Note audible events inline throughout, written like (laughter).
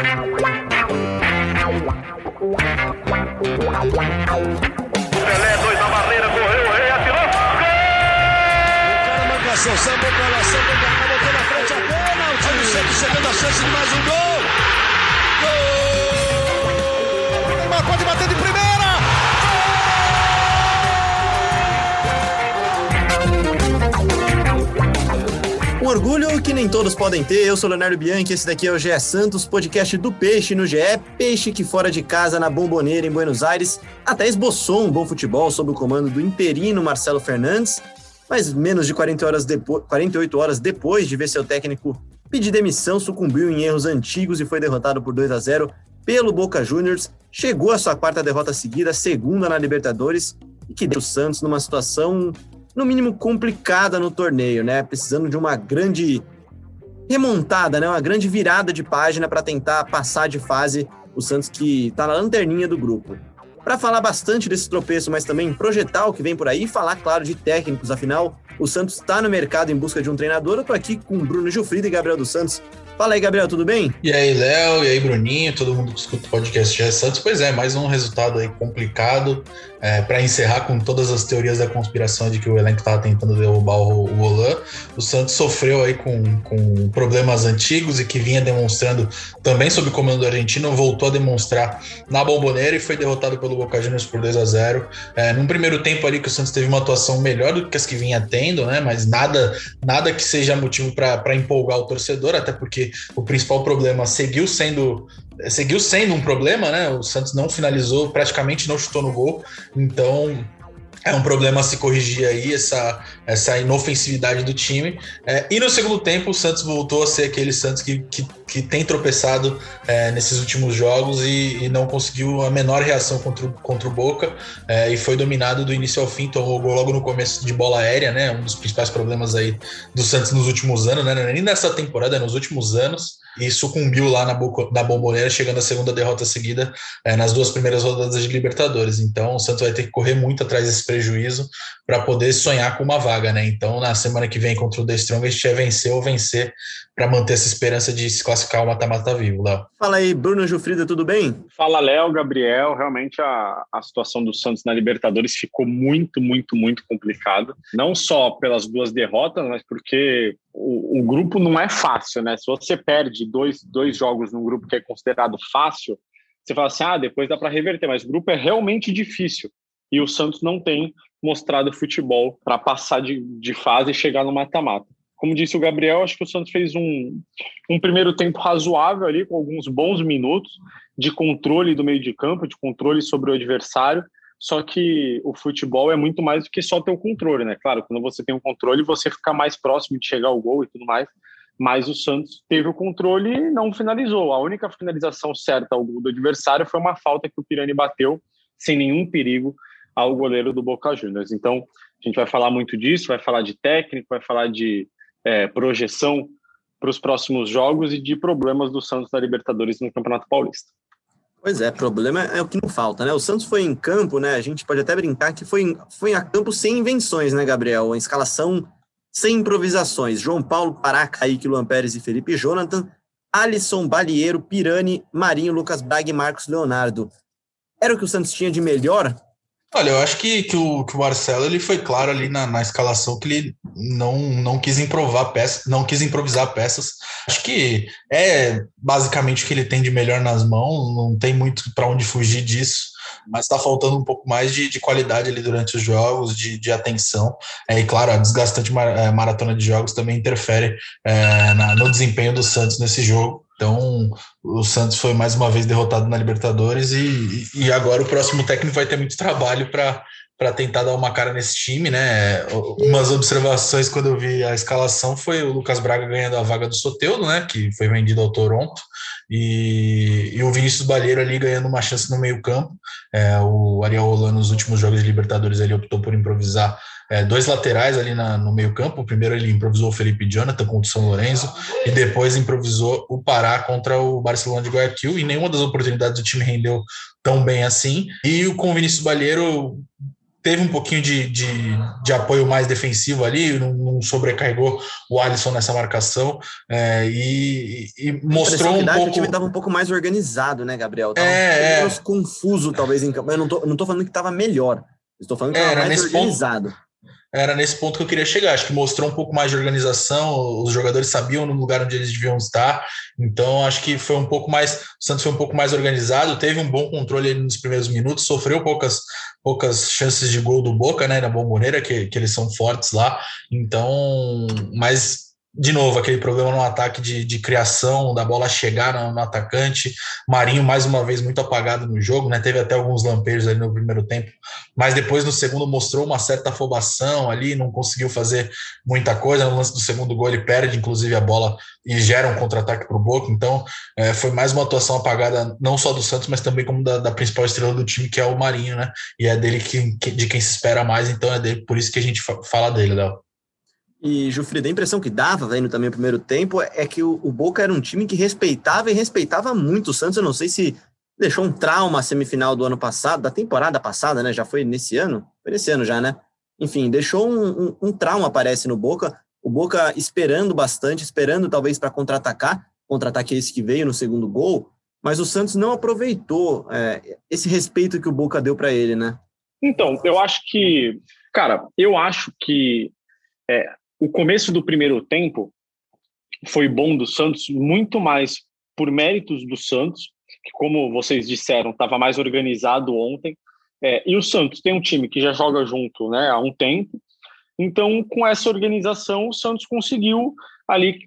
Pelé, dois na barreira, correu, o rei atirou. Gol! O cara marcação, sambou pra lá, sambou pra cá, botou na frente a. Olha o Santos chegando a chance de mais um gol. Gol! Neymar pode bater de primeira. Orgulho que nem todos podem ter. Eu sou Leonardo Bianchi, esse daqui é o GE Santos, podcast do Peixe no GE. Peixe que fora de casa, na Bomboneira, em Buenos Aires, até esboçou um bom futebol sob o comando do interino Marcelo Fernandes. Mas menos de 40 horas depois, 48 horas depois de ver seu técnico pedir demissão, sucumbiu em erros antigos e foi derrotado por 2 a 0 pelo Boca Juniors. Chegou a sua quarta derrota seguida, segunda na Libertadores, e que deixa o Santos numa situação no mínimo complicada no torneio, né? Precisando de uma grande remontada, né? Uma grande virada de página para tentar passar de fase o Santos que está na lanterninha do grupo. Para falar bastante desse tropeço, mas também projetar o que vem por aí, falar, claro, de técnicos, afinal, o Santos está no mercado em busca de um treinador. Eu tô aqui com Bruno Gilfrida e Gabriel dos Santos. Fala aí, Gabriel, tudo bem? E aí, Léo, e aí, Bruninho, todo mundo que escuta o podcast GE Santos. Pois é, mais um resultado aí complicado é, para encerrar com todas as teorias da conspiração de que o elenco estava tentando derrubar o, o Olan. O Santos sofreu aí com, com problemas antigos e que vinha demonstrando também sob o comando do argentino, voltou a demonstrar na bomboneira e foi derrotado pelo Boca Juniors por 2 a 0 é, Num primeiro tempo ali que o Santos teve uma atuação melhor do que as que vinha tendo, né? Mas nada, nada que seja motivo para empolgar o torcedor, até porque o principal problema seguiu sendo seguiu sendo um problema, né? O Santos não finalizou, praticamente não chutou no gol. Então, é um problema a se corrigir aí, essa, essa inofensividade do time. É, e no segundo tempo, o Santos voltou a ser aquele Santos que, que, que tem tropeçado é, nesses últimos jogos e, e, não conseguiu a menor reação contra, o, contra o Boca é, e foi dominado do início ao fim, tomou gol logo no começo de bola aérea, né? Um dos principais problemas aí do Santos nos últimos anos, né? Nem nessa temporada, nos últimos anos e sucumbiu lá na, na bomboneira, chegando à segunda derrota seguida é, nas duas primeiras rodadas de Libertadores. Então, o Santos vai ter que correr muito atrás desse prejuízo para poder sonhar com uma vaga, né? Então, na semana que vem contra o The Strongest é vencer ou vencer para manter essa esperança de se classificar o mata-mata vivo, Léo. Fala aí, Bruno Gilfrida, tudo bem? Fala, Léo, Gabriel. Realmente a, a situação do Santos na Libertadores ficou muito, muito, muito complicada. Não só pelas duas derrotas, mas porque o, o, grupo não é fácil, né? Se você perde dois, dois jogos num grupo que é considerado fácil, você fala assim, ah, depois dá para reverter, mas o grupo é realmente difícil. E o Santos não tem mostrado futebol para passar de, de fase e chegar no mata-mata. Como disse o Gabriel, acho que o Santos fez um, um primeiro tempo razoável ali, com alguns bons minutos de controle do meio de campo, de controle sobre o adversário, só que o futebol é muito mais do que só ter o controle, né? Claro, quando você tem o controle, você fica mais próximo de chegar ao gol e tudo mais. Mas o Santos teve o controle e não finalizou. A única finalização certa ao gol do adversário foi uma falta que o Pirani bateu sem nenhum perigo ao goleiro do Boca Juniors. Então, a gente vai falar muito disso, vai falar de técnico, vai falar de é, projeção para os próximos jogos e de problemas do Santos na Libertadores no Campeonato Paulista. Pois é, problema é o que não falta, né? O Santos foi em campo, né? A gente pode até brincar que foi, foi a campo sem invenções, né, Gabriel? Uma escalação sem improvisações. João Paulo, Pará, Kaique, Luan Pérez e Felipe Jonathan, Alisson, Balieiro, Pirani, Marinho, Lucas Braga e Marcos Leonardo. Era o que o Santos tinha de melhor Olha, eu acho que, que, o, que o Marcelo ele foi claro ali na, na escalação que ele não, não quis improvar peças, não quis improvisar peças. Acho que é basicamente o que ele tem de melhor nas mãos, não tem muito para onde fugir disso, mas está faltando um pouco mais de, de, qualidade ali durante os jogos, de, de atenção. É, e claro, a desgastante é, maratona de jogos também interfere é, na, no desempenho do Santos nesse jogo. Então, o Santos foi mais uma vez derrotado na Libertadores e, e agora o próximo técnico vai ter muito trabalho para tentar dar uma cara nesse time, né? Umas observações quando eu vi a escalação foi o Lucas Braga ganhando a vaga do Soteudo, né? Que foi vendido ao Toronto, e, e o Vinícius Balheiro ali ganhando uma chance no meio-campo. É, o Ariel Roland nos últimos jogos de Libertadores ele optou por improvisar é, dois laterais ali na, no meio-campo. Primeiro ele improvisou o Felipe Jonathan contra o São Lourenço e depois improvisou o Pará contra o Barcelona de Guayaquil. E nenhuma das oportunidades do time rendeu tão bem assim. E o com o Vinícius Balheiro teve um pouquinho de, de, de apoio mais defensivo ali, não, não, sobrecarregou o Alisson nessa marcação é, e, e, mostrou um pouco... O time estava um pouco mais organizado, né, Gabriel? Tava é, menos é. confuso, talvez, em campo. Eu não tô, não tô falando que estava melhor, estou falando que estava mais organizado. Ponto era nesse ponto que eu queria chegar. Acho que mostrou um pouco mais de organização, os jogadores sabiam no lugar onde eles deviam estar. Então, acho que foi um pouco mais. O Santos foi um pouco mais organizado, teve um bom controle nos primeiros minutos, sofreu poucas, poucas chances de gol do Boca, né? Na Bomboneira, que, que eles são fortes lá. Então, mas de novo, aquele problema no ataque de, de criação, da bola chegar no, no, atacante. Marinho, mais uma vez, muito apagado no jogo, né? Teve até alguns lampejos ali no primeiro tempo, mas depois no segundo mostrou uma certa afobação ali, não conseguiu fazer muita coisa. No lance do segundo gol, ele perde, inclusive, a bola e gera um contra-ataque para o Boca. Então, é, foi mais uma atuação apagada, não só do Santos, mas também como da, da, principal estrela do time, que é o Marinho, né? E é dele que, de quem se espera mais, então é dele, por isso que a gente fala dele, Léo. E, Jufrida, a impressão que dava, vendo também o primeiro tempo, é que o, Boca era um time que respeitava e respeitava muito o Santos. Eu não sei se deixou um trauma a semifinal do ano passado, da temporada passada, né? Já foi nesse ano? Foi nesse ano já, né? Enfim, deixou um, um, um trauma, parece, no Boca. O Boca esperando bastante, esperando talvez para contra-atacar. Contra-ataque esse que veio no segundo gol. Mas o Santos não aproveitou é, esse respeito que o Boca deu para ele, né? Então, eu acho que, cara, eu acho que é, o começo do primeiro tempo foi bom do Santos, muito mais por méritos do Santos, que, como vocês disseram, estava mais organizado ontem. É, e o Santos tem um time que já joga junto né, há um tempo. Então, com essa organização, o Santos conseguiu ali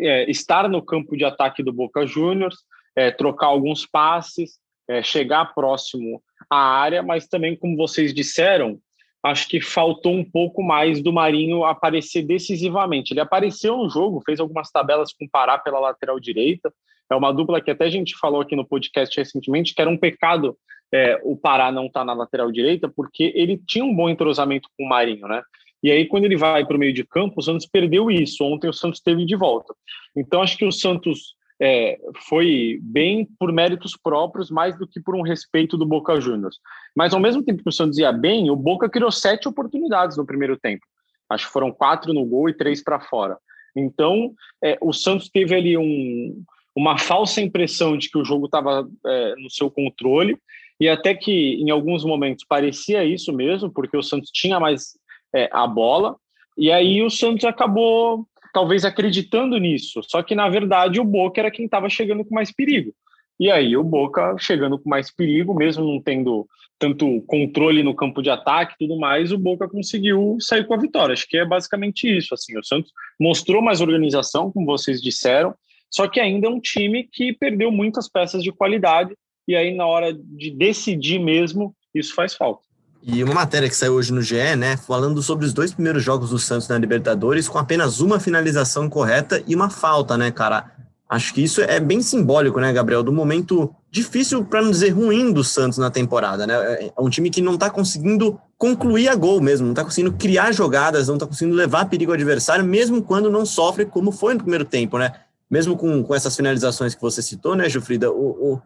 é, estar no campo de ataque do Boca Juniors, é, trocar alguns passes, é, chegar próximo à área, mas também, como vocês disseram, acho que faltou um pouco mais do Marinho aparecer decisivamente. Ele apareceu no jogo, fez algumas tabelas com o Pará pela lateral direita. É uma dupla que até a gente falou aqui no podcast recentemente, que era um pecado é, o Pará não estar tá na lateral direita, porque ele tinha um bom entrosamento com o Marinho, né? E aí, quando ele vai para o meio de campo, o Santos perdeu isso. Ontem o Santos teve de volta. Então, acho que o Santos é, foi bem por méritos próprios, mais do que por um respeito do Boca Juniors. Mas ao mesmo tempo que o Santos ia bem, o Boca criou sete oportunidades no primeiro tempo. Acho que foram quatro no gol e três para fora. Então, é, o Santos teve ali um, uma falsa impressão de que o jogo estava é, no seu controle, e até que em alguns momentos parecia isso mesmo, porque o Santos tinha mais é, a bola, e aí o Santos acabou talvez acreditando nisso. Só que, na verdade, o Boca era quem estava chegando com mais perigo. E aí, o Boca chegando com mais perigo, mesmo não tendo tanto controle no campo de ataque e tudo mais, o Boca conseguiu sair com a vitória. Acho que é basicamente isso. Assim, o Santos mostrou mais organização, como vocês disseram, só que ainda é um time que perdeu muitas peças de qualidade. E aí, na hora de decidir mesmo, isso faz falta. E uma matéria que saiu hoje no GE, né, falando sobre os dois primeiros jogos do Santos na Libertadores, com apenas uma finalização correta e uma falta, né, cara? Acho que isso é bem simbólico, né, Gabriel, do momento difícil, para não dizer ruim, do Santos na temporada, né? É um time que não está conseguindo concluir a gol mesmo, não está conseguindo criar jogadas, não está conseguindo levar perigo ao adversário, mesmo quando não sofre, como foi no primeiro tempo, né? Mesmo com, com essas finalizações que você citou, né, Gilfrida? O, o,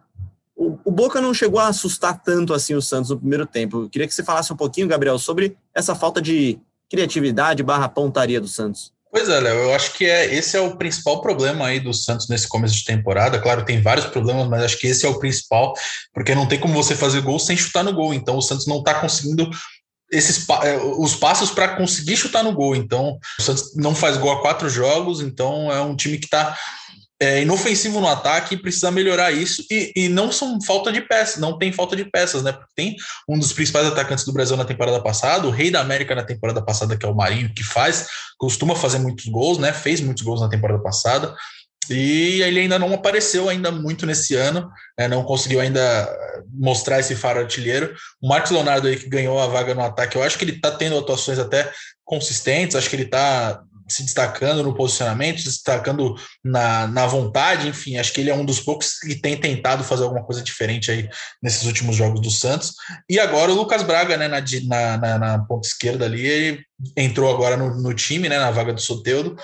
o, Boca não chegou a assustar tanto assim o Santos no primeiro tempo. Eu queria que você falasse um pouquinho, Gabriel, sobre essa falta de criatividade barra pontaria do Santos. Pois é, Léo, eu acho que é, esse é o principal problema aí do Santos nesse começo de temporada. Claro, tem vários problemas, mas acho que esse é o principal, porque não tem como você fazer gol sem chutar no gol. Então o Santos não está conseguindo esses é, os passos para conseguir chutar no gol. Então, o Santos não faz gol há quatro jogos, então é um time que está é, inofensivo no ataque e precisa melhorar isso. E, e, não são falta de peças, não tem falta de peças, né? Porque tem um dos principais atacantes do Brasil na temporada passada, o rei da América na temporada passada, que é o Marinho, que faz, costuma fazer muitos gols, né? Fez muitos gols na temporada passada. E ele ainda não apareceu ainda muito nesse ano, né? não conseguiu ainda mostrar esse faro artilheiro. O Marcos Leonardo aí que ganhou a vaga no ataque, eu acho que ele está tendo atuações até consistentes, acho que ele está se destacando no posicionamento, se destacando na, na vontade, enfim, acho que ele é um dos poucos que tem tentado fazer alguma coisa diferente aí nesses últimos jogos do Santos. E agora o Lucas Braga, né, na, na, na, na ponta esquerda ali, ele entrou agora no, no time, né, na vaga do Soteudo,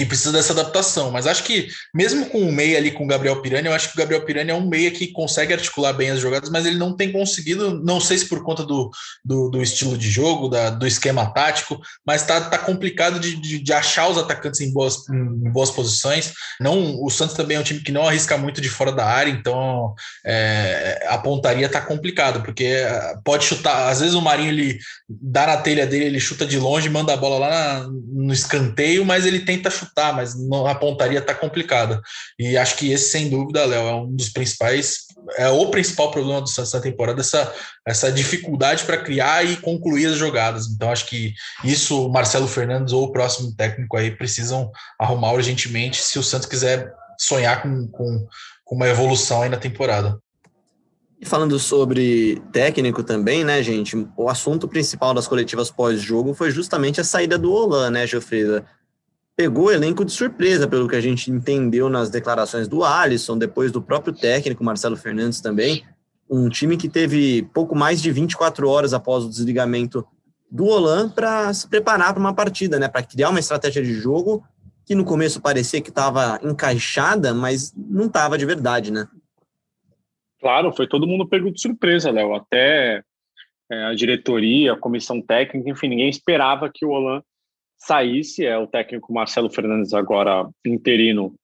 e precisa dessa adaptação. Mas acho que, mesmo com o meia ali com o Gabriel Pirani, eu acho que o Gabriel Pirani é um meia que consegue articular bem as jogadas, mas ele não tem conseguido, não sei se por conta do, do, do estilo de jogo, da, do esquema tático, mas tá, tá complicado de, de, de achar os atacantes em boas, em boas posições. Não, o Santos também é um time que não arrisca muito de fora da área, então é, a pontaria tá complicado, porque é, pode chutar, às vezes o Marinho ele dá na telha dele, ele chuta de longe, manda a bola lá na, no escanteio, mas ele tenta chutar, mas não, a pontaria tá complicada. E acho que esse, sem dúvida, Léo, é um dos principais, é o principal problema do Santos na temporada, essa, essa dificuldade para criar e concluir as jogadas. Então, acho que isso o Marcelo Fernandes ou o próximo técnico aí precisam arrumar urgentemente se o Santos quiser sonhar com, com, com uma evolução aí na temporada. E falando sobre técnico também, né, gente? O assunto principal das coletivas pós-jogo foi justamente a saída do Olan, né, Geoffrida? Pegou o elenco de surpresa, pelo que a gente entendeu nas declarações do Alisson, depois do próprio técnico, Marcelo Fernandes também. Um time que teve pouco mais de 24 horas após o desligamento do Olan para se preparar para uma partida, né? Para criar uma estratégia de jogo que no começo parecia que estava encaixada, mas não estava de verdade, né? Claro, foi todo mundo pego de surpresa, Léo. Até é, a diretoria, a comissão técnica, enfim, ninguém esperava que o Olan saísse. É o técnico Marcelo Fernandes agora interino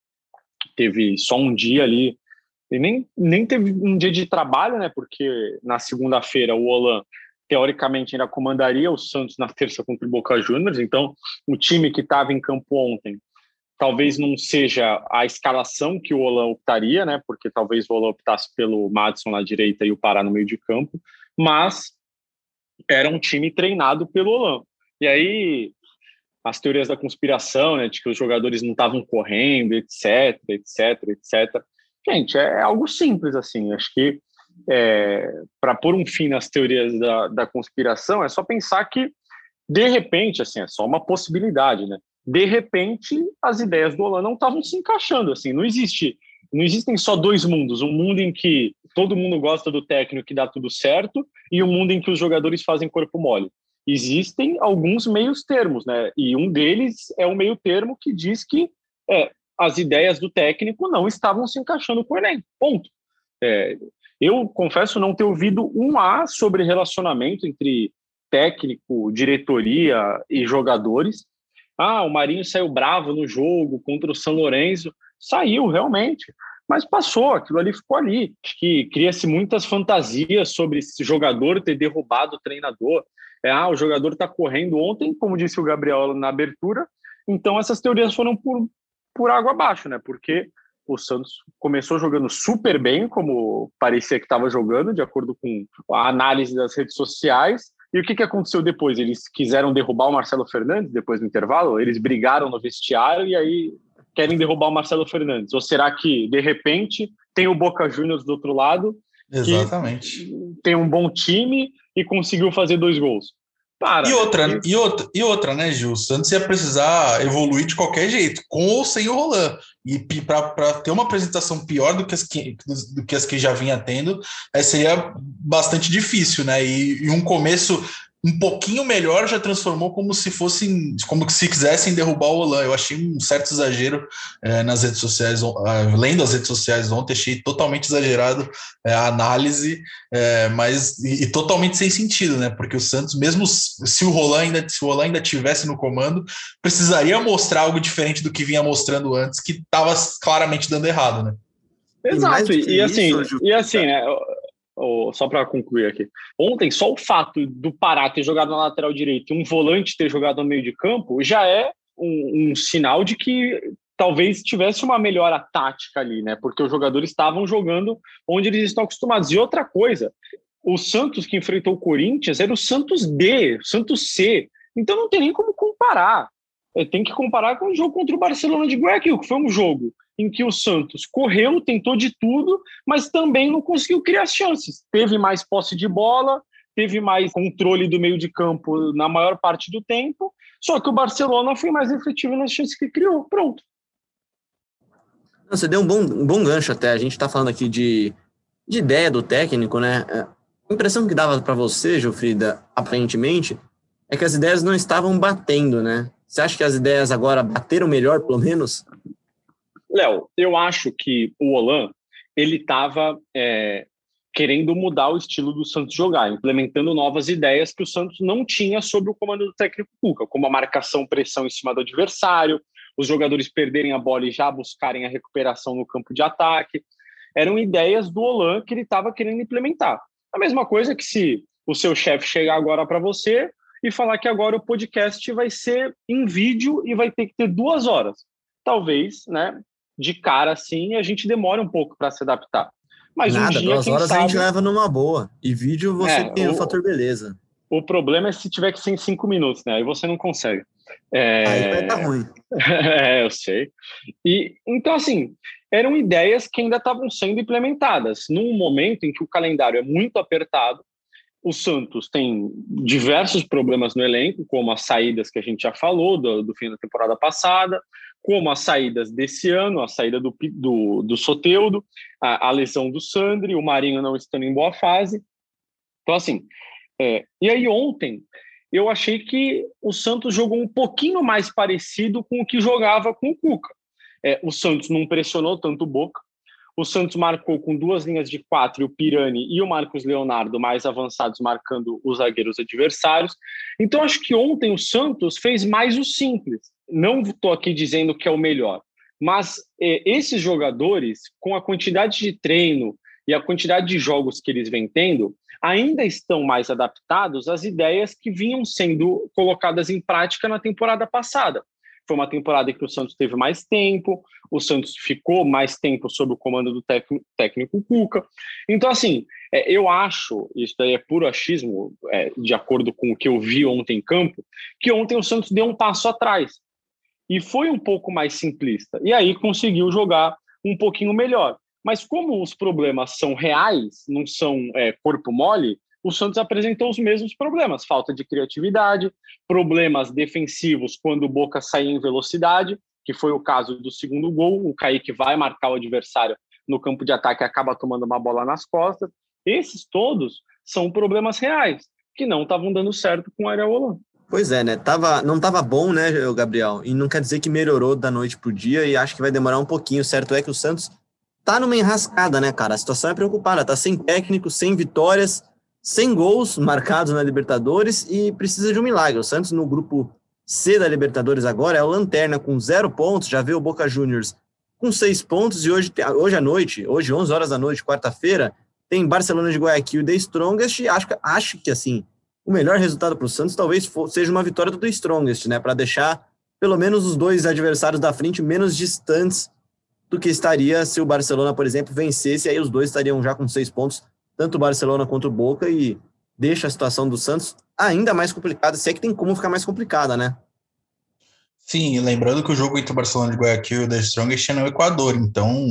teve só um dia ali e nem, nem teve um dia de trabalho, né? Porque na segunda-feira o Olan teoricamente ainda comandaria o Santos na terça contra o Boca Juniors. Então, o time que estava em campo ontem talvez não seja a escalação que o Olan optaria, né? Porque talvez o Olan optasse pelo Madison na direita e o Pará no meio de campo, mas era um time treinado pelo Olan. E aí as teorias da conspiração, né, de que os jogadores não estavam correndo, etc, etc, etc. Gente, é, é algo simples assim. Acho que é, para pôr um fim nas teorias da, da conspiração é só pensar que de repente, assim, é só uma possibilidade, né? de repente as ideias do Olan não estavam se encaixando assim não existe não existem só dois mundos um mundo em que todo mundo gosta do técnico que dá tudo certo e um mundo em que os jogadores fazem corpo mole existem alguns meios termos né e um deles é o meio termo que diz que é, as ideias do técnico não estavam se encaixando com o Enem ponto é, eu confesso não ter ouvido um A sobre relacionamento entre técnico, diretoria e jogadores ah, o Marinho saiu bravo no jogo contra o São Lourenço. Saiu, realmente. Mas passou, aquilo ali ficou ali. Acho que cria-se muitas fantasias sobre esse jogador ter derrubado o treinador. É, ah, o jogador está correndo ontem, como disse o Gabriel na abertura. Então, essas teorias foram por, por água abaixo, né? Porque o Santos começou jogando super bem, como parecia que estava jogando, de acordo com a análise das redes sociais. E o que, que aconteceu depois? Eles quiseram derrubar o Marcelo Fernandes depois do intervalo? Eles brigaram no vestiário e aí querem derrubar o Marcelo Fernandes? Ou será que, de repente, tem o Boca Juniors do outro lado? Exatamente. Tem um bom time e conseguiu fazer dois gols. Para. E outra, e outra, e outra, né, Gil? O Santos ia precisar evoluir de qualquer jeito, com ou sem o Roland. E para ter uma apresentação pior do que as que, do que, as que já vinha tendo, seria bastante difícil, né? E, e um começo um pouquinho melhor já transformou como se fossem, como se quisessem derrubar o Olan. Eu achei um certo exagero é, nas redes sociais, uh, lendo as redes sociais ontem, achei totalmente exagerado é, a análise, é, mas e, e, totalmente sem sentido, né? Porque o Santos, mesmo se o Roland ainda, se o Roland ainda tivesse no comando, precisaria mostrar algo diferente do que vinha mostrando antes, que estava claramente dando errado, né? Exato, e, e assim, e assim, né? Só para concluir aqui. Ontem, só o fato do Pará ter jogado na lateral direita e um volante ter jogado no meio de campo já é um, um sinal de que talvez tivesse uma melhora tática ali, né? Porque os jogadores estavam jogando onde eles estão acostumados. E outra coisa, o Santos que enfrentou o Corinthians era o Santos D, Santos C. Então não tem nem como comparar. É, tem que comparar com o jogo contra o Barcelona de Guayaquil, que foi um jogo em que o Santos correu, tentou de tudo, mas também não conseguiu criar chances. Teve mais posse de bola, teve mais controle do meio de campo na maior parte do tempo, só que o Barcelona foi mais efetivo nas chances que criou. Pronto. Você deu um bom, um bom gancho até. A gente está falando aqui de, de ideia do técnico, né? É, a impressão que dava para você, Jofrida, aparentemente, é que as ideias não estavam batendo, né? Você acha que as ideias agora bateram melhor, pelo menos? Léo, eu acho que o Olan ele estava é, querendo mudar o estilo do Santos jogar, implementando novas ideias que o Santos não tinha sob o comando do técnico Cuca, como a marcação, pressão em cima do adversário, os jogadores perderem a bola e já buscarem a recuperação no campo de ataque. Eram ideias do Olan que ele estava querendo implementar. A mesma coisa que se o seu chefe chegar agora para você e falar que agora o podcast vai ser em vídeo e vai ter que ter duas horas. Talvez, né, de cara assim, a gente demora um pouco para se adaptar. Mas Nada, um dia, duas horas sabe, a gente leva numa boa. E vídeo você É, tem o o- fator beleza. O problema é se tiver que ser em cinco minutos, né? Aí você não consegue. É... Aí vai dar ruim. (laughs) é, eu sei. E então assim, eram ideias que ainda estavam sendo implementadas num momento em que o calendário é muito apertado. O Santos tem diversos problemas no elenco, como as saídas que a gente já falou do, do fim da temporada passada, como as saídas desse ano, a saída do, do, do Soteudo, a, a lesão do Sandri, o Marinho não estando em boa fase. Então, assim, é, e aí ontem eu achei que o Santos jogou um pouquinho mais parecido com o que jogava com o Cuca. É, o Santos não pressionou tanto o Boca. O Santos marcou com duas linhas de quatro, o Pirani e o Marcos Leonardo mais avançados, marcando os zagueiros adversários. Então, acho que ontem o Santos fez mais o simples. Não estou aqui dizendo que é o melhor, mas é, esses jogadores, com a quantidade de treino e a quantidade de jogos que eles vêm tendo, ainda estão mais adaptados às ideias que vinham sendo colocadas em prática na temporada passada. Foi uma temporada em que o Santos teve mais tempo, o Santos ficou mais tempo sob o comando do técnico, técnico Cuca. Então, assim, é, eu acho, isso daí é puro achismo, é, de acordo com o que eu vi ontem em campo, que ontem o Santos deu um passo atrás e foi um pouco mais simplista. E aí conseguiu jogar um pouquinho melhor. Mas como os problemas são reais, não são é, corpo mole, o Santos apresentou os mesmos problemas: falta de criatividade, problemas defensivos quando o Boca saía em velocidade, que foi o caso do segundo gol. O Kaique vai marcar o adversário no campo de ataque e acaba tomando uma bola nas costas. Esses todos são problemas reais, que não estavam dando certo com o Ariel Holan. Pois é, né? Tava, não tava bom, né, Gabriel? E não quer dizer que melhorou da noite pro dia e acho que vai demorar um pouquinho. Certo é que o Santos tá numa enrascada, né, cara? A situação é preocupada, tá sem técnico, sem vitórias, sem gols marcados na Libertadores e precisa de um milagre. O Santos no grupo C da Libertadores agora é o Lanterna com zero pontos, já vê o Boca Juniors com seis pontos e hoje, hoje à noite, hoje 11 horas da noite, quarta-feira, tem Barcelona de Guayaquil e The Strongest e acho, acho que, assim, o melhor resultado para o Santos talvez for- seja uma vitória do The Strongest, né? Para deixar pelo menos os dois adversários da frente menos distantes do que estaria se o Barcelona, por exemplo, vencesse, aí os dois estariam já com seis pontos, tanto o Barcelona quanto o Boca, e deixa a situação do Santos ainda mais complicada, se é que tem como ficar mais complicada, né? Sim, lembrando que o jogo entre o Barcelona de Guayaquil e o The Strongest é no Equador, então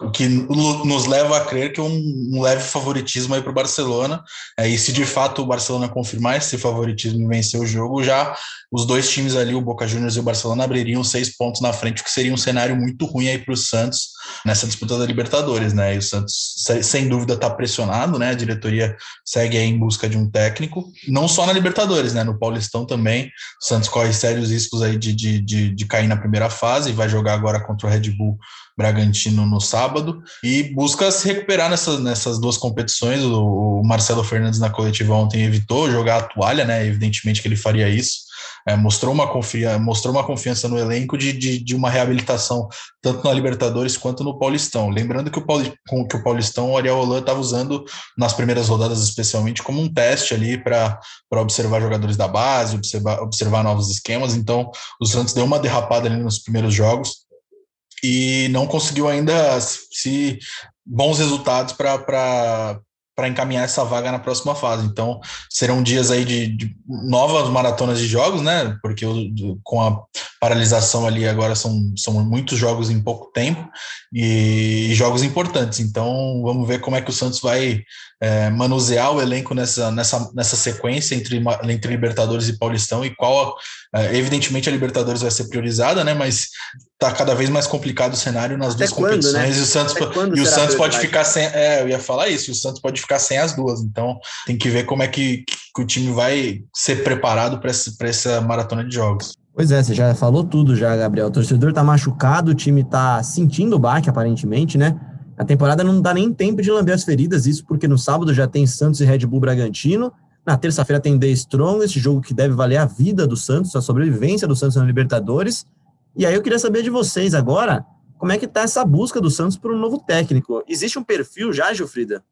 o que nos leva a crer que um, um leve favoritismo aí para o Barcelona, é, e se de fato o Barcelona confirmar esse favoritismo e vencer o jogo, já os dois times ali, o Boca Juniors e o Barcelona, abririam seis pontos na frente, o que seria um cenário muito ruim aí para o Santos nessa disputa da Libertadores, né? E o Santos, se- sem dúvida, está pressionado, né? A diretoria segue aí em busca de um técnico, não só na Libertadores, né? No Paulistão também, o Santos corre sérios riscos aí de, de, de, de cair na primeira fase e vai jogar agora contra o Red Bull Bragantino no sábado e busca se recuperar nessas, nessas duas competições. O, o Marcelo Fernandes na coletiva ontem evitou jogar a toalha, né? Evidentemente que ele faria isso. É, mostrou, uma confia, mostrou uma confiança no elenco de, de, de uma reabilitação tanto na Libertadores quanto no Paulistão. Lembrando que o, Pauli, que o Paulistão o Ariel Holan estava usando nas primeiras rodadas, especialmente, como um teste ali para observar jogadores da base, observar, observar novos esquemas. Então, o Santos deu uma derrapada ali nos primeiros jogos e não conseguiu ainda se bons resultados para para encaminhar essa vaga na próxima fase. Então, serão dias aí de, de novas maratonas de jogos, né? Porque com a paralisação ali agora são, são muitos jogos em pouco tempo e, e jogos importantes. Então, vamos ver como é que o Santos vai é, manusear o elenco nessa, nessa, nessa sequência entre, entre Libertadores e Paulistão e qual, evidentemente, a Libertadores vai ser priorizada, né? Mas tá cada vez mais complicado o cenário nas Até duas quando, competições né? e o Santos, e o Santos pode ficar sem. É, eu ia falar isso, o Santos pode ficar sem as duas. Então tem que ver como é que, que o time vai ser preparado para essa maratona de jogos. Pois é, você já falou tudo já, Gabriel. O torcedor tá machucado, o time tá sentindo o baque, aparentemente, né? A temporada não dá nem tempo de lamber as feridas, isso porque no sábado já tem Santos e Red Bull Bragantino, na terça-feira tem The Strong, esse jogo que deve valer a vida do Santos, a sobrevivência do Santos na Libertadores. E aí eu queria saber de vocês agora, como é que tá essa busca do Santos por um novo técnico? Existe um perfil já, Gilfrida?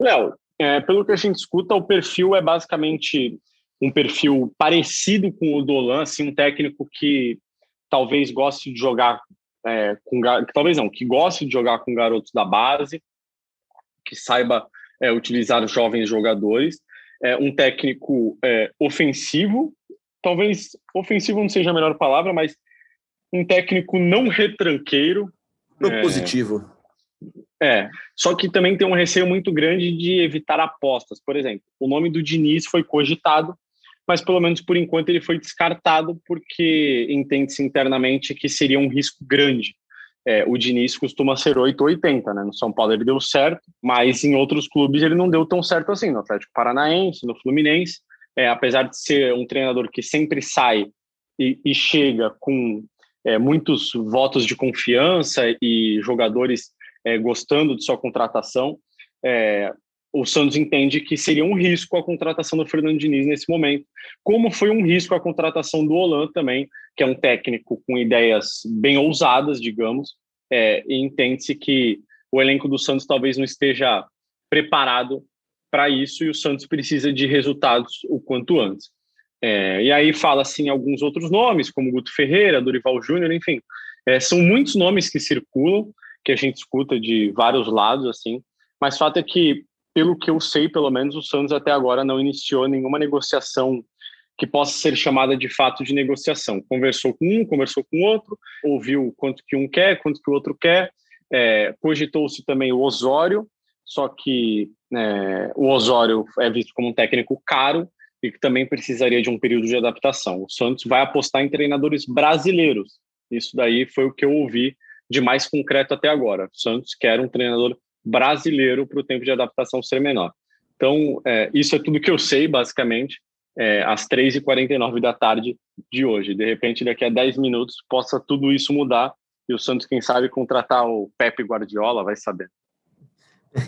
Léo, é, pelo que a gente escuta, o perfil é basicamente um perfil parecido com o Dolan, assim, um técnico que talvez goste de jogar é, com talvez não, que goste de jogar com garotos da base, que saiba é, utilizar jovens jogadores, é, um técnico é, ofensivo, talvez ofensivo não seja a melhor palavra, mas um técnico não retranqueiro. Propositivo. É, é, só que também tem um receio muito grande de evitar apostas. Por exemplo, o nome do Diniz foi cogitado, mas pelo menos por enquanto ele foi descartado porque entende-se internamente que seria um risco grande. É, o Diniz costuma ser 880, né? No São Paulo ele deu certo, mas em outros clubes ele não deu tão certo assim, no Atlético Paranaense, no Fluminense. É, apesar de ser um treinador que sempre sai e, e chega com é, muitos votos de confiança e jogadores é, gostando de sua contratação, é, o Santos entende que seria um risco a contratação do Fernando Diniz nesse momento, como foi um risco a contratação do Holan também, que é um técnico com ideias bem ousadas, digamos, é, e entende-se que o elenco do Santos talvez não esteja preparado para isso e o Santos precisa de resultados o quanto antes. É, e aí fala assim alguns outros nomes, como Guto Ferreira, Dorival Júnior, enfim, é, são muitos nomes que circulam, que a gente escuta de vários lados, assim, mas fato é que pelo que eu sei, pelo menos, o Santos até agora não iniciou nenhuma negociação que possa ser chamada de fato de negociação. Conversou com um, conversou com outro, ouviu quanto que um quer, quanto que o outro quer. É, cogitou-se também o Osório, só que é, o Osório é visto como um técnico caro e que também precisaria de um período de adaptação. O Santos vai apostar em treinadores brasileiros. Isso daí foi o que eu ouvi de mais concreto até agora. O Santos quer um treinador brasileiro para o tempo de adaptação ser menor. Então, é, isso é tudo que eu sei, basicamente, é, às 3h49 da tarde de hoje. De repente, daqui a 10 minutos, possa tudo isso mudar e o Santos, quem sabe, contratar o Pepe Guardiola, vai saber.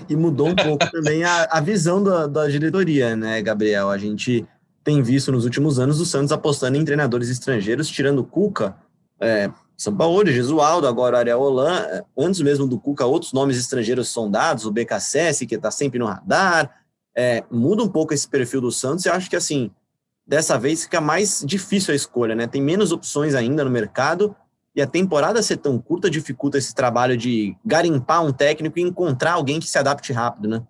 E mudou um pouco (laughs) também a, a visão da, da diretoria, né, Gabriel? A gente tem visto nos últimos anos o Santos apostando em treinadores estrangeiros, tirando o Cuca, é, são Paulo, Gesualdo, agora Ariel Holan, eh, antes mesmo do Cuca, outros nomes estrangeiros sondados, o BKSS, que está sempre no radar, é, muda um pouco esse perfil do Santos, e acho que assim, dessa vez fica mais difícil a escolha, né? Tem menos opções ainda no mercado, e a temporada ser tão curta dificulta esse trabalho de garimpar um técnico e encontrar alguém que se adapte rápido, né?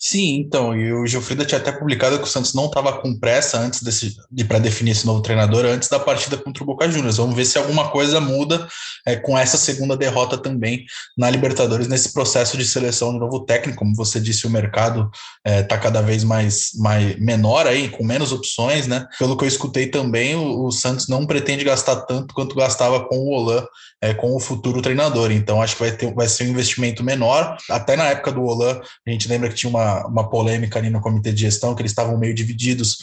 Sim, então, e o Gilfrida tinha até publicado que o Santos não estava com pressa antes desse, de para definir esse novo treinador antes da partida contra o Boca Juniors. Vamos ver se alguma coisa muda é, com essa segunda derrota também na Libertadores nesse processo de seleção de novo técnico. Como você disse, o mercado está é, tá cada vez mais, mais menor aí, com menos opções, né? Pelo que eu escutei também, o, o Santos não pretende gastar tanto quanto gastava com o Olan, é, com o futuro treinador. Então, acho que vai, ter, vai ser um investimento menor. Até na época do Olan, a gente lembra que tinha uma uma, polêmica ali no comitê de gestão, que eles estavam meio divididos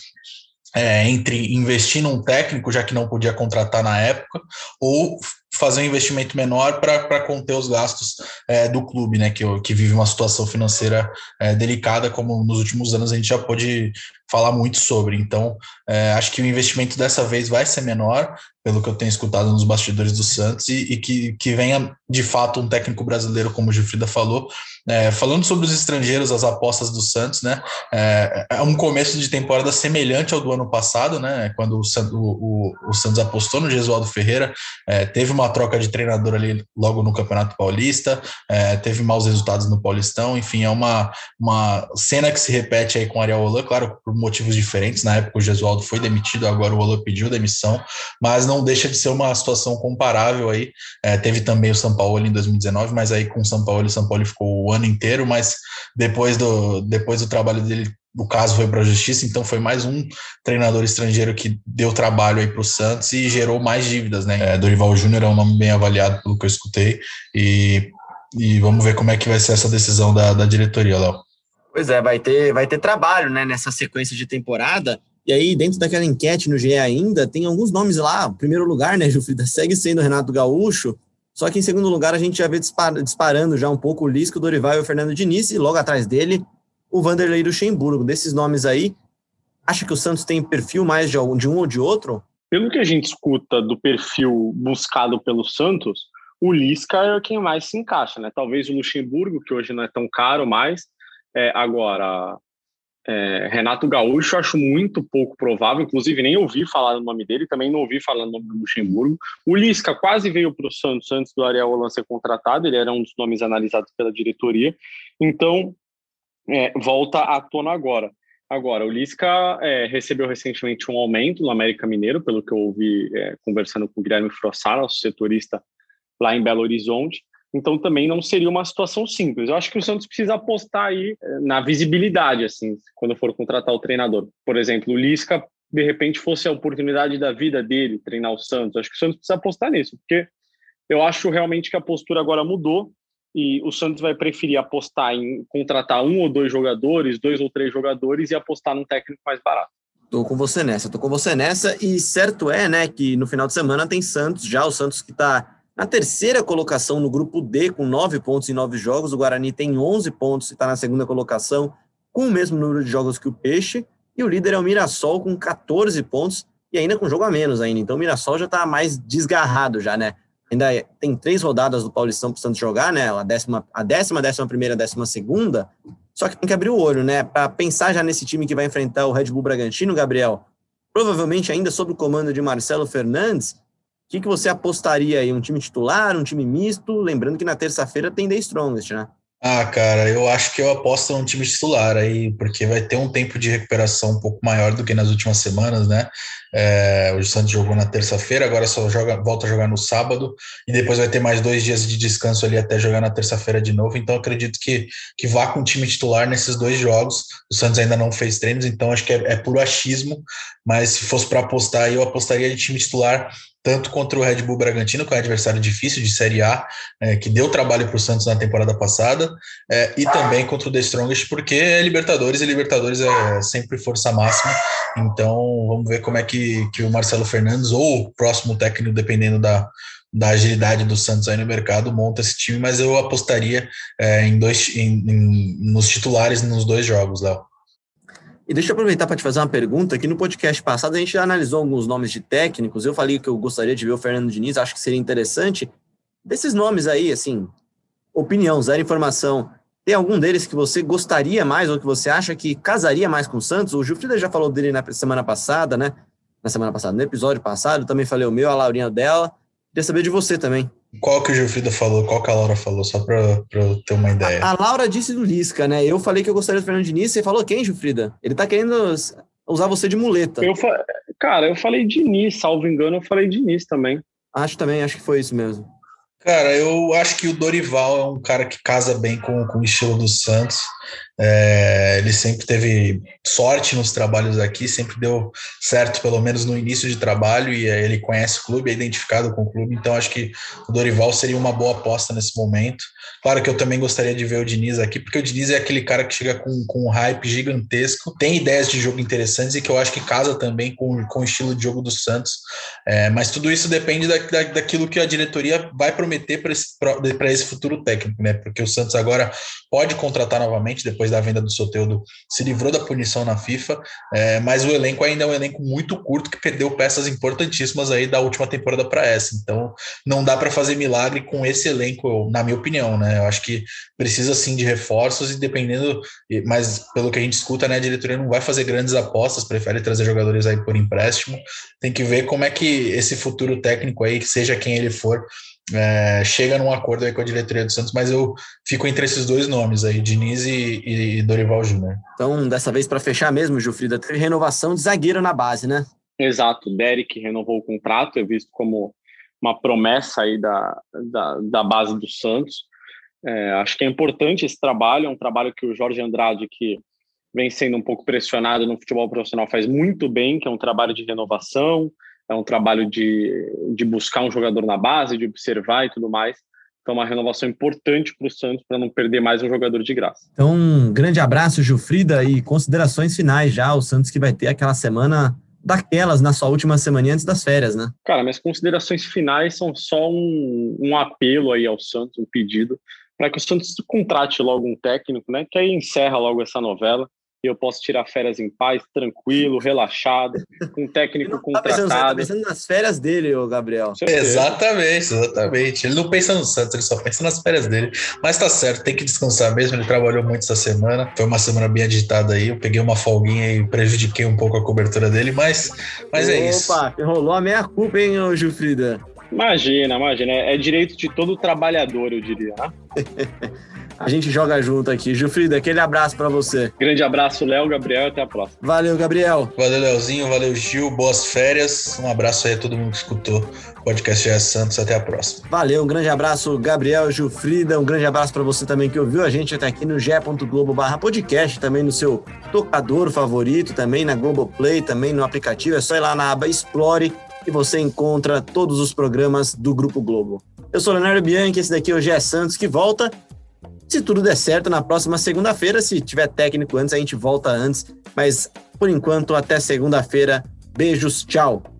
é, entre investir num técnico, já que não podia contratar na época, ou fazer um investimento menor para conter os gastos é, do clube, né, que, que vive uma situação financeira é, delicada, como nos últimos anos a gente já pôde falar muito sobre. Então, é, acho que o investimento dessa vez vai ser menor, pelo que eu tenho escutado nos bastidores do Santos, e, e que, que venha de fato um técnico brasileiro, como o Gilfrida falou. É, falando sobre os estrangeiros, as apostas do Santos, né? É, é, um começo de temporada semelhante ao do ano passado, né? Quando o, o, o Santos apostou no Gesualdo Ferreira, é, teve uma troca de treinador ali logo no Campeonato Paulista, é, teve maus resultados no Paulistão, enfim, é uma, uma cena que se repete aí com o Ariel Holan, claro, por motivos diferentes. Na época o Gesualdo foi demitido, agora o Holan pediu demissão, mas não deixa de ser uma situação comparável aí. É, teve também o São Paulo em 2019, mas aí com o São Paulo, o São Paulo ficou o ano inteiro, mas depois do, depois do trabalho dele o caso foi para a justiça, então foi mais um treinador estrangeiro que deu trabalho aí para o Santos e gerou mais dívidas, né? É, Dorival Júnior é um nome bem avaliado pelo que eu escutei e, e vamos ver como é que vai ser essa decisão da, da diretoria, Léo. Pois é, vai ter, vai ter trabalho né, nessa sequência de temporada. E aí, dentro daquela enquete no GE ainda, tem alguns nomes lá. O primeiro lugar, né, (laughs) Jufrida, segue sendo Renato Gaúcho. Só que em segundo lugar, a gente já vê disparando já um pouco o Lisco, o Dorival e o Fernando Diniz. E logo atrás dele, o Vanderlei Luxemburgo. Desses nomes aí, acha que o Santos tem perfil mais de um ou de outro? Pelo que a gente escuta do perfil buscado pelo Santos, o Lisca é quem mais se encaixa, né? Talvez o Luxemburgo, que hoje não é tão caro mais. É, agora, é, Renato Gaúcho acho muito pouco provável, inclusive nem ouvi falar no nome dele, também não ouvi falar no nome do Luxemburgo. O Lisca quase veio para o Santos antes do Ariel Holan ser contratado, ele era um dos nomes analisados pela diretoria, então é, volta à tona agora. Agora, o Lisca é, recebeu recentemente um aumento no América Mineiro, pelo que eu ouvi é, conversando com o Guilherme Frossar, nosso setorista lá em Belo Horizonte, então também não seria uma situação simples. Eu acho que o Santos precisa apostar aí eh, na visibilidade, assim, quando for contratar o treinador. Por exemplo, o Lisca, de repente, fosse a oportunidade da vida dele treinar o Santos. Acho que o Santos precisa apostar nisso, porque eu acho realmente que a postura agora mudou e o Santos vai preferir apostar em contratar um ou dois jogadores, dois ou três jogadores e apostar num técnico mais barato. Tô com você nessa, tô com você nessa. E certo é, né, que no final de semana tem Santos, já o Santos que tá na terceira colocação no grupo D, com nove pontos em nove jogos, o Guarani tem 11 pontos e está na segunda colocação, com o mesmo número de jogos que o Peixe. E o líder é o Mirassol, com 14 pontos e ainda com jogo a menos ainda. Então o Mirassol já está mais desgarrado já, né? Ainda tem três rodadas do Paulistão para o Santos jogar, né? A décima, a décima, décima primeira, décima segunda. Só que tem que abrir o olho, né? Para pensar já nesse time que vai enfrentar o Red Bull Bragantino, Gabriel. Provavelmente ainda sob o comando de Marcelo Fernandes, o que, que você apostaria aí? Um time titular, um time misto? Lembrando que na terça-feira tem The Strongest, né? Ah, cara, eu acho que eu aposto num time titular aí, porque vai ter um tempo de recuperação um pouco maior do que nas últimas semanas, né? É, o Santos jogou na terça-feira, agora só joga, volta a jogar no sábado, e depois vai ter mais dois dias de descanso ali até jogar na terça-feira de novo. Então, acredito que, que vá com o time titular nesses dois jogos. O Santos ainda não fez treinos, então acho que é, é puro achismo, mas se fosse para apostar, eu apostaria de time titular tanto contra o Red Bull Bragantino, que é um adversário difícil de Série A, é, que deu trabalho para o Santos na temporada passada, é, e também contra o The Strongest, porque é Libertadores e Libertadores é sempre força máxima. Então vamos ver como é que, que o Marcelo Fernandes ou o próximo técnico, dependendo da, da agilidade do Santos aí no mercado, monta esse time, mas eu apostaria é, em dois, em, em, nos titulares nos dois jogos, Léo. E deixa eu aproveitar para te fazer uma pergunta, que no podcast passado a gente já analisou alguns nomes de técnicos, eu falei que eu gostaria de ver o Fernando Diniz, acho que seria interessante. Desses nomes aí, assim, opinião, zero informação, tem algum deles que você gostaria mais ou que você acha que casaria mais com o Santos? O Gilfrida já falou dele na semana passada, né? Na semana passada, no episódio passado, também falei o meu, a Laurinha dela. Queria saber de você também. Qual que o Gilfrida falou? Qual que a Laura falou? Só para eu ter uma ideia. A, a, Laura disse do Lisca, né? Eu falei que eu gostaria do Fernando Diniz. Você falou quem, Gilfrida? Ele tá querendo usar você de muleta. Eu fa... Cara, eu falei Diniz, salvo engano, eu falei Diniz também. Acho também, acho que foi isso mesmo. Cara, eu acho que o Dorival é um cara que casa bem com, com o estilo do Santos. É, ele sempre teve sorte nos trabalhos aqui, sempre deu certo, pelo menos no início de trabalho, e ele conhece o clube, é identificado com o clube, então acho que o Dorival seria uma boa aposta nesse momento. Claro que eu também gostaria de ver o Diniz aqui, porque o Diniz é aquele cara que chega com, com um hype gigantesco, tem ideias de jogo interessantes e que eu acho que casa também com, com o estilo de jogo do Santos. É, mas tudo isso depende da, da, daquilo que a diretoria vai prometer para esse, esse futuro técnico, né? Porque o Santos agora pode contratar novamente depois depois da venda do Soteudo, se livrou da punição na FIFA, é, mas o elenco ainda é um elenco muito curto que perdeu peças importantíssimas aí da última temporada para essa. Então, não dá para fazer milagre com esse elenco, na minha opinião, né? Eu acho que precisa sim de reforços e dependendo, mas pelo que a gente escuta, né, a diretoria não vai fazer grandes apostas, prefere trazer jogadores aí por empréstimo. Tem que ver como é que esse futuro técnico aí, seja quem ele for, é, chega num acordo aí com a diretoria do Santos, mas eu fico entre esses dois nomes aí, Diniz e, e Dorival Júnior. Então, dessa vez, para fechar mesmo, Gilfrida, teve renovação de zagueiro na base, né? Exato, Derek renovou o contrato, é visto como uma promessa aí da, da, da base do Santos. É, acho que é importante esse trabalho, é um trabalho que o Jorge Andrade, que vem sendo um pouco pressionado no futebol profissional, faz muito bem, que é um trabalho de renovação, é um trabalho de, de buscar um jogador na base, de observar e tudo mais. Então, uma renovação importante para o Santos para não perder mais um jogador de graça. Então, um grande abraço, Gilfrida, e considerações finais já. O Santos que vai ter aquela semana daquelas na sua última semana antes das férias, né? Cara, minhas considerações finais são só um, um apelo aí ao Santos, um pedido para que o Santos contrate logo um técnico, né? Que aí encerra logo essa novela e eu posso tirar férias em paz, tranquilo, relaxado, com um técnico contratado. Tá pensando, tá pensando nas férias dele, ô Gabriel. Exatamente, exatamente. Ele não pensa no Santos, ele só pensa nas férias dele. Mas tá certo, tem que descansar mesmo. Ele trabalhou muito essa semana. Foi uma semana bem agitada aí. Eu peguei uma folguinha e prejudiquei um pouco a cobertura dele, mas, mas é isso. Opa, rolou a meia culpa, hein, ô Gilfrida? Imagina, imagina. É direito de todo trabalhador, eu diria, né? (laughs) A gente joga junto aqui. Gilfrida, aquele abraço para você. Grande abraço, Léo, Gabriel, até a próxima. Valeu, Gabriel. Valeu, Léozinho, valeu, Gil, boas férias. Um abraço aí a todo mundo que escutou o podcast GS Santos, até a próxima. Valeu, um grande abraço, Gabriel, Gilfrida, um grande abraço para você também que ouviu a gente até aqui no ge.globo barra podcast, também no seu tocador favorito, também na Globoplay, também no aplicativo, é só ir lá na aba Explore e você encontra todos os programas do Grupo Globo. Eu sou Leonardo Bianchi, esse daqui é o GE Santos, que volta se tudo der certo, na próxima segunda-feira, se tiver técnico antes, a gente volta antes. Mas, por enquanto, até segunda-feira. Beijos, tchau.